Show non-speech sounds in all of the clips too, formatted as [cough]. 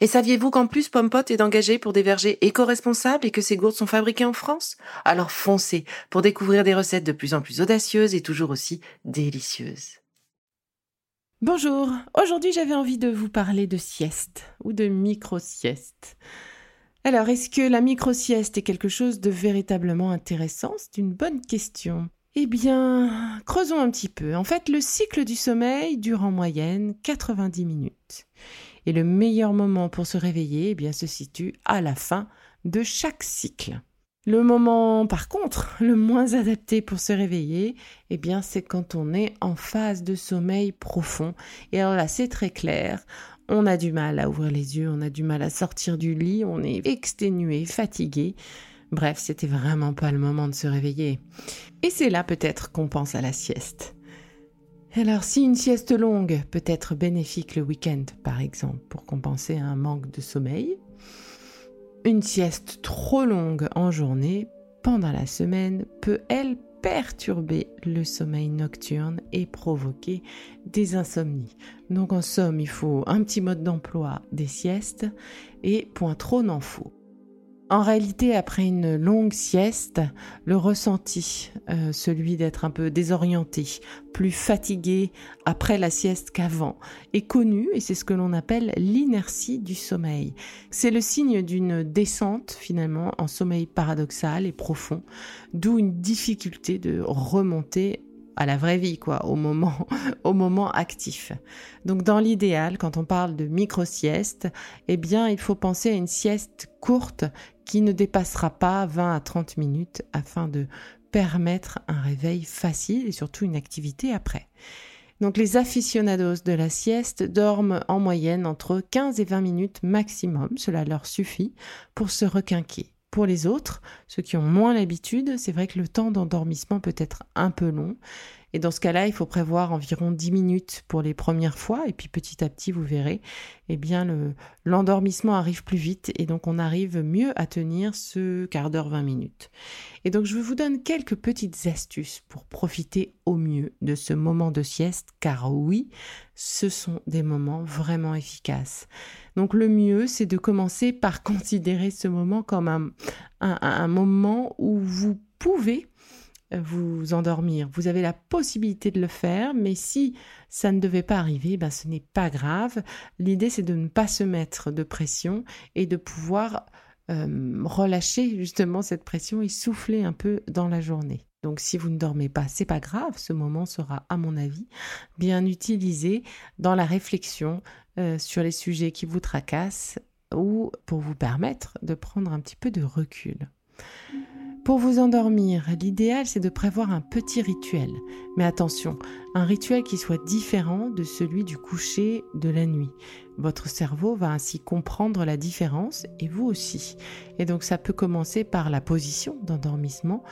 Et saviez-vous qu'en plus Pompot est engagé pour des vergers éco-responsables et que ces gourdes sont fabriquées en France? Alors foncez pour découvrir des recettes de plus en plus audacieuses et toujours aussi délicieuses. Bonjour, aujourd'hui j'avais envie de vous parler de sieste ou de micro-sieste. Alors, est-ce que la micro-sieste est quelque chose de véritablement intéressant? C'est une bonne question. Eh bien, creusons un petit peu. En fait, le cycle du sommeil dure en moyenne 90 minutes. Et le meilleur moment pour se réveiller eh bien, se situe à la fin de chaque cycle. Le moment, par contre, [laughs] le moins adapté pour se réveiller, eh bien, c'est quand on est en phase de sommeil profond. Et alors là, c'est très clair. On a du mal à ouvrir les yeux, on a du mal à sortir du lit, on est exténué, fatigué. Bref, c'était vraiment pas le moment de se réveiller. Et c'est là peut-être qu'on pense à la sieste. Alors si une sieste longue peut être bénéfique le week-end, par exemple, pour compenser un manque de sommeil, une sieste trop longue en journée, pendant la semaine, peut, elle, perturber le sommeil nocturne et provoquer des insomnies. Donc en somme, il faut un petit mode d'emploi des siestes et point trop n'en faut. En réalité, après une longue sieste, le ressenti, euh, celui d'être un peu désorienté, plus fatigué après la sieste qu'avant, est connu et c'est ce que l'on appelle l'inertie du sommeil. C'est le signe d'une descente finalement en sommeil paradoxal et profond, d'où une difficulté de remonter à la vraie vie, quoi, au moment, [laughs] au moment actif. Donc, dans l'idéal, quand on parle de micro-sieste, eh bien, il faut penser à une sieste courte qui ne dépassera pas 20 à 30 minutes afin de permettre un réveil facile et surtout une activité après. Donc les aficionados de la sieste dorment en moyenne entre 15 et 20 minutes maximum, cela leur suffit pour se requinquer. Pour les autres, ceux qui ont moins l'habitude, c'est vrai que le temps d'endormissement peut être un peu long. Et dans ce cas-là, il faut prévoir environ 10 minutes pour les premières fois, et puis petit à petit, vous verrez, eh bien, l'endormissement arrive plus vite, et donc on arrive mieux à tenir ce quart d'heure, 20 minutes. Et donc, je vous donne quelques petites astuces pour profiter au mieux de ce moment de sieste, car oui, ce sont des moments vraiment efficaces. Donc, le mieux, c'est de commencer par [laughs] considérer ce moment comme un, un moment où vous pouvez vous endormir. Vous avez la possibilité de le faire, mais si ça ne devait pas arriver, ben ce n'est pas grave. L'idée, c'est de ne pas se mettre de pression et de pouvoir euh, relâcher justement cette pression et souffler un peu dans la journée. Donc si vous ne dormez pas, c'est pas grave, ce moment sera à mon avis bien utilisé dans la réflexion euh, sur les sujets qui vous tracassent ou pour vous permettre de prendre un petit peu de recul. Pour vous endormir, l'idéal c'est de prévoir un petit rituel. Mais attention, un rituel qui soit différent de celui du coucher de la nuit. Votre cerveau va ainsi comprendre la différence et vous aussi. Et donc ça peut commencer par la position d'endormissement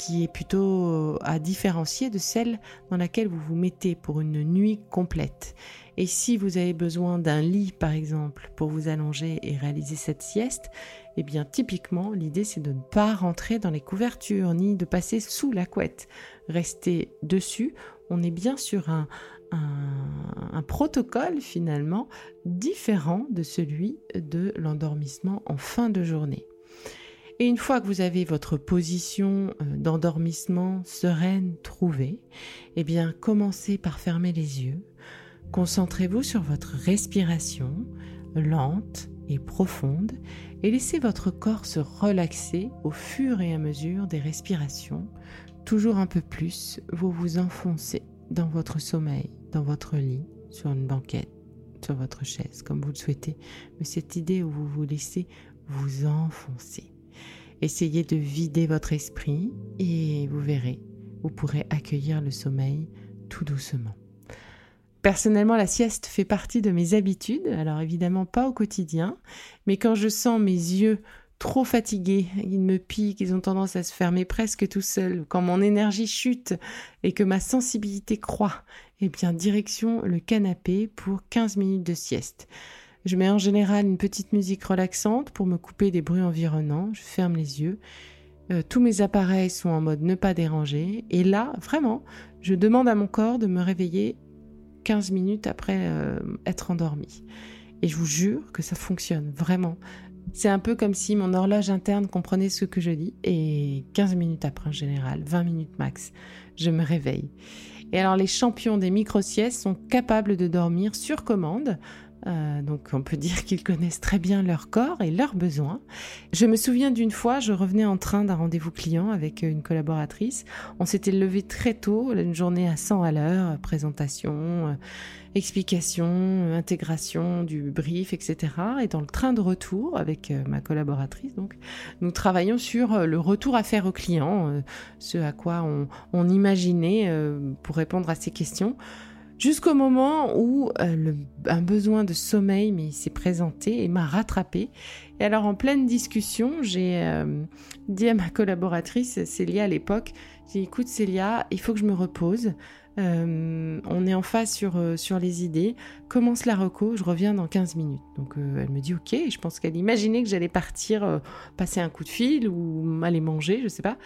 qui est plutôt à différencier de celle dans laquelle vous vous mettez pour une nuit complète. Et si vous avez besoin d'un lit, par exemple, pour vous allonger et réaliser cette sieste, eh bien, typiquement, l'idée, c'est de ne pas rentrer dans les couvertures, ni de passer sous la couette. Rester dessus, on est bien sur un, un protocole, finalement, différent de celui de l'endormissement en fin de journée. Et une fois que vous avez votre position euh, d'endormissement sereine trouvée, eh bien, commencez par fermer les yeux Concentrez-vous sur votre respiration lente et profonde et laissez votre corps se relaxer au fur et à mesure des respirations. Toujours un peu plus, vous vous enfoncez dans votre sommeil. dans votre lit, sur une banquette, sur votre chaise, comme vous le souhaitez, mais cette idée où vous vous laissez vous enfoncer. Essayez de vider votre esprit et vous verrez, vous pourrez accueillir le sommeil tout doucement. Personnellement, la sieste fait partie de mes habitudes, alors évidemment pas au quotidien, mais quand je sens mes yeux trop fatigués, ils me piquent, ils ont tendance à se fermer presque tout seuls, quand mon énergie chute et que ma sensibilité croît, eh bien direction le canapé pour 15 minutes de sieste. Je mets en général une petite musique relaxante pour me couper des bruits environnants, je ferme les yeux. Euh, tous mes appareils sont en mode ne pas déranger et là, vraiment, je demande à mon corps de me réveiller 15 minutes après euh, être endormi. Et je vous jure que ça fonctionne, vraiment. C'est un peu comme si mon horloge interne comprenait ce que je dis et 15 minutes après en général, 20 minutes max, je me réveille. Et alors les champions des micro-siestes sont capables de dormir sur commande euh, donc on peut [laughs] dire qu'ils connaissent très bien leur corps et leurs besoins. Je me souviens d'une fois, je revenais en train d'un rendez-vous client avec une collaboratrice. On s'était levé très tôt, une journée à 100 à l'heure, présentation, euh, explication, intégration du brief, etc. Et dans le train de retour avec euh, ma collaboratrice, donc nous travaillons sur le retour à faire au client, ce à quoi on, on imaginait pour répondre à ces questions. Jusqu'au moment où euh, un besoin de sommeil s'est présenté et m'a rattrapé. Et alors en pleine discussion, j'ai euh, dit à ma collaboratrice Célia à l'époque, écoute Célia, il faut que je me repose. Euh, on est en phase sur, sur les idées. Commence la reco, je reviens dans 15 minutes. Donc elle me dit ok, je pense qu'elle imaginait que j'allais partir passer un coup de fil ou aller manger, je sais pas.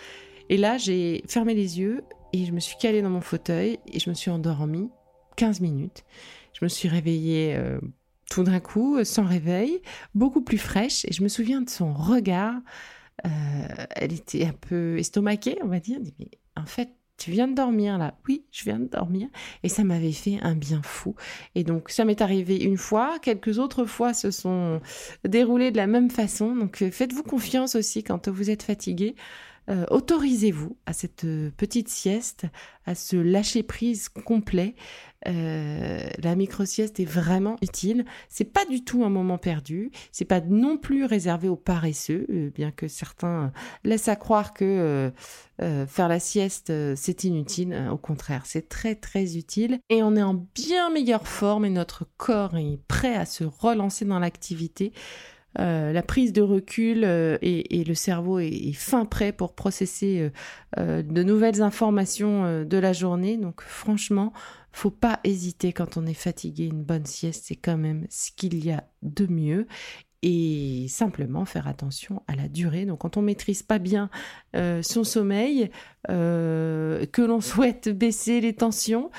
Et là, j'ai fermé les yeux et je me suis calée dans mon fauteuil et je me suis endormie 15 minutes. Je me suis réveillée euh, tout d'un coup, euh, sans réveil, beaucoup plus fraîche, et je me souviens de son regard. Euh, elle était un peu estomaquée, on va dire. Mais en fait, tu viens de dormir là Oui, je viens de dormir. Et ça m'avait fait un bien fou. Et donc, ça m'est arrivé une fois. Quelques autres fois se sont déroulées de la même façon. Donc, faites-vous confiance aussi quand vous êtes fatigué. Euh, autorisez-vous à cette euh, petite sieste, à ce lâcher prise complet. Euh, la micro-sieste est vraiment utile. C'est pas du tout un moment perdu. C'est pas non plus réservé aux paresseux, bien que certains laissent à croire que faire la sieste c'est inutile. Au contraire, c'est très très utile et on est en bien meilleure forme et notre corps est prêt à se relancer dans l'activité. Euh, la prise de recul euh, et, le cerveau est, fin prêt pour processer euh, de nouvelles informations de la journée. Donc franchement, faut pas hésiter quand on est fatigué. Une bonne sieste, c'est quand même ce qu'il y a de mieux et simplement faire attention à la durée. Donc quand on maîtrise pas bien euh, son sommeil, euh, que l'on [laughs] souhaite baisser les tensions,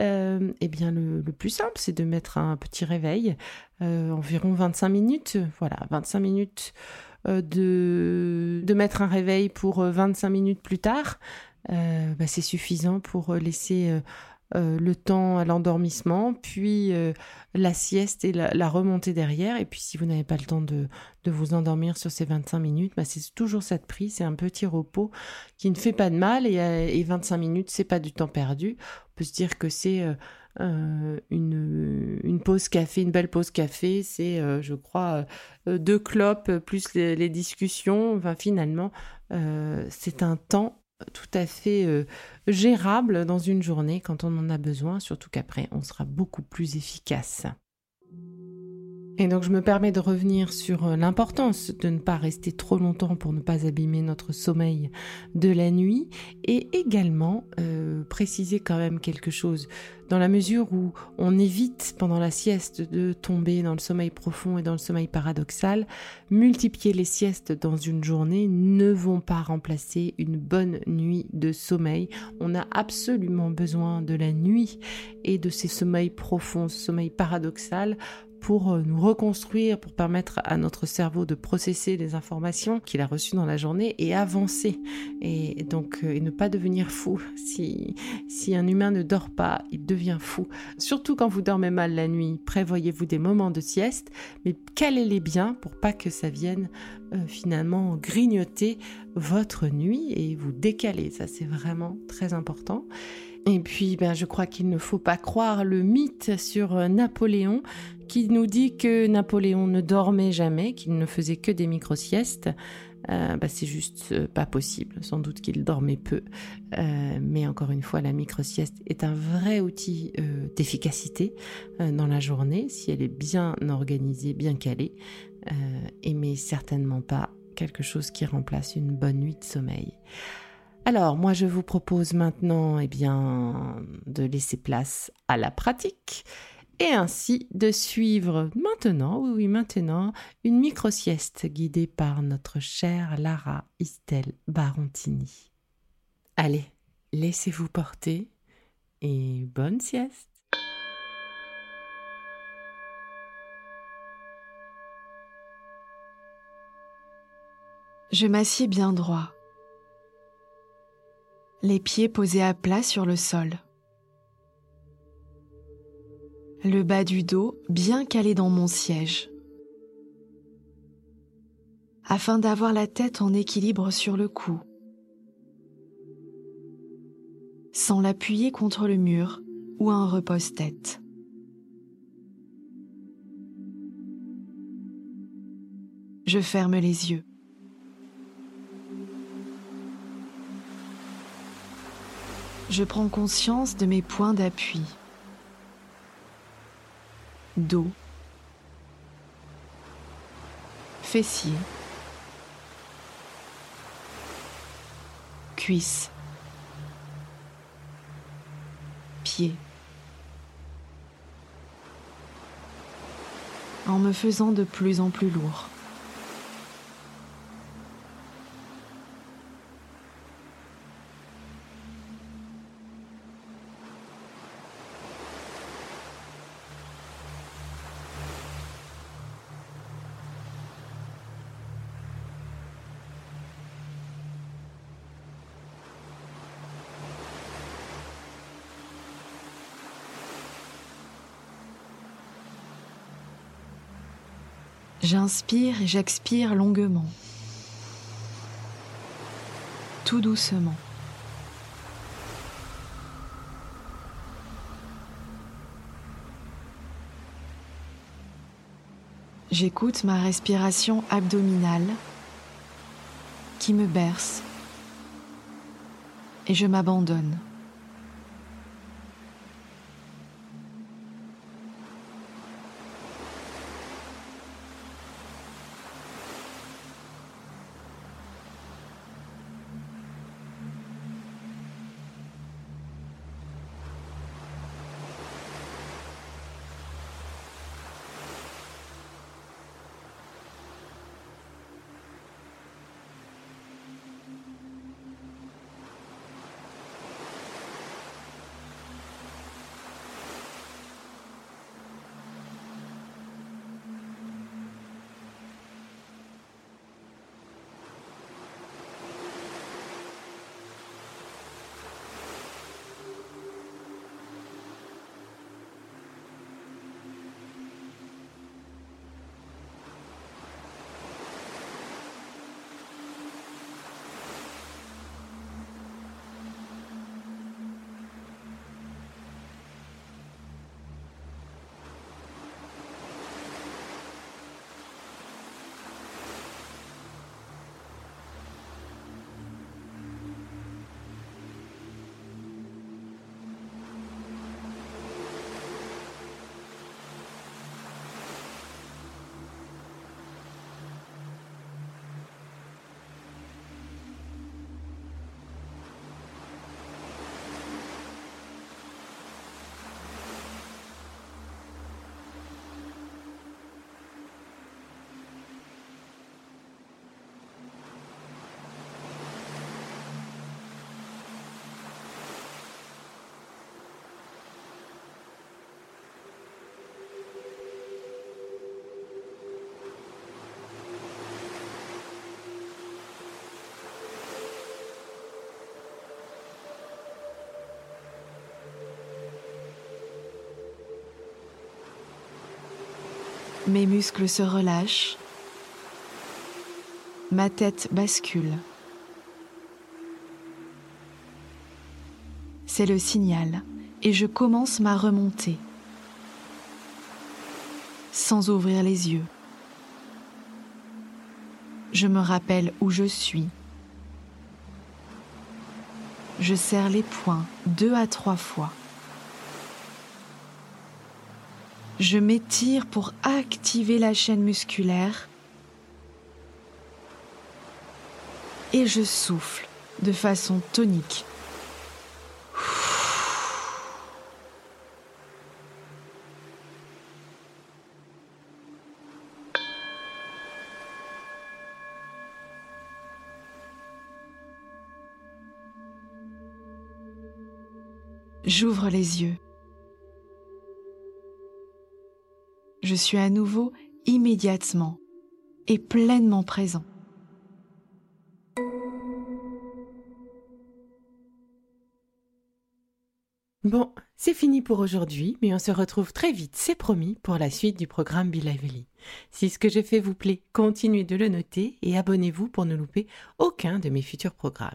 euh, eh bien le, plus simple c'est de mettre un petit réveil, environ 25 minutes, voilà, 25 minutes de, mettre un réveil pour 25 minutes plus tard. Bah, c'est suffisant pour laisser euh, le temps à l'endormissement, puis euh, la sieste et la, remontée derrière. Et puis si vous n'avez pas le temps de, vous endormir sur ces 25 minutes, bah, c'est toujours cette prise, c'est un petit repos qui ne fait pas de mal et, euh, et 25 minutes, c'est pas du temps perdu. On peut se dire que c'est une, pause café, une belle pause café, c'est je crois deux clopes plus les, discussions. Finalement, c'est un temps tout à fait euh, gérable dans une journée quand on en a besoin, surtout qu'après on sera beaucoup plus efficace. Et donc je me permets de revenir sur euh, l'importance de ne pas rester trop longtemps pour ne pas abîmer notre sommeil de la nuit et également euh, préciser quand même quelque chose dans la mesure où on évite pendant la sieste de tomber dans le sommeil profond et dans le sommeil paradoxal, multiplier les siestes dans une journée ne vont pas remplacer une bonne nuit de sommeil. On a absolument besoin de la nuit et de ces sommeils profonds, ce sommeil paradoxal pour euh, nous reconstruire, pour permettre à notre cerveau de processer les informations qu'il a reçues dans la journée et avancer. Et donc, euh, et ne pas devenir fou. Si, si un humain ne dort pas, il devient fou. Surtout quand vous dormez mal la nuit, prévoyez-vous des moments de sieste, mais calez-les bien pour pas que ça vienne euh, finalement grignoter votre nuit et vous décaler. Ça, c'est vraiment très important. Et puis, ben, je crois qu'il ne faut pas croire le mythe sur Napoléon qui nous dit que Napoléon ne dormait jamais, qu'il ne faisait que des micro-siestes. Euh, ben, c'est juste euh, pas possible. Sans doute qu'il dormait peu. mais encore une fois, la micro-sieste est un vrai outil d'efficacité dans la journée si elle est bien organisée, bien calée. et mais certainement pas quelque chose qui remplace une bonne nuit de sommeil. Alors, moi, je vous propose maintenant, eh bien, de laisser place à la pratique et ainsi de suivre maintenant, oui, oui, maintenant, une micro-sieste guidée par notre chère Lara Istel Barontini. Allez, laissez-vous porter et bonne sieste. Je m'assieds bien droit les pieds posés à plat sur le sol. Le bas du dos bien calé dans mon siège. Afin d'avoir la tête en équilibre sur le cou. Sans l'appuyer contre le mur ou un repose-tête. Je ferme les yeux. je prends conscience de mes points d'appui. Dos, fessiers, cuisses, pieds. En me faisant de plus en plus lourd. J'inspire et j'expire longuement, tout doucement. J'écoute ma respiration abdominale qui me berce et je m'abandonne. Mes muscles se relâchent. Ma tête bascule. C'est le signal et je commence ma remontée sans ouvrir les yeux. Je me rappelle où je suis. Je serre les poings deux à trois fois. Je m'étire pour activer la chaîne musculaire et je souffle de façon tonique. J'ouvre les yeux. Je suis à nouveau immédiatement et pleinement présent. Bon, c'est fini pour aujourd'hui, mais on se retrouve très vite, c'est promis, pour la suite du programme Be. Si ce que j'ai fait vous plaît, continuez de le noter et abonnez-vous pour ne louper aucun de mes futurs programmes.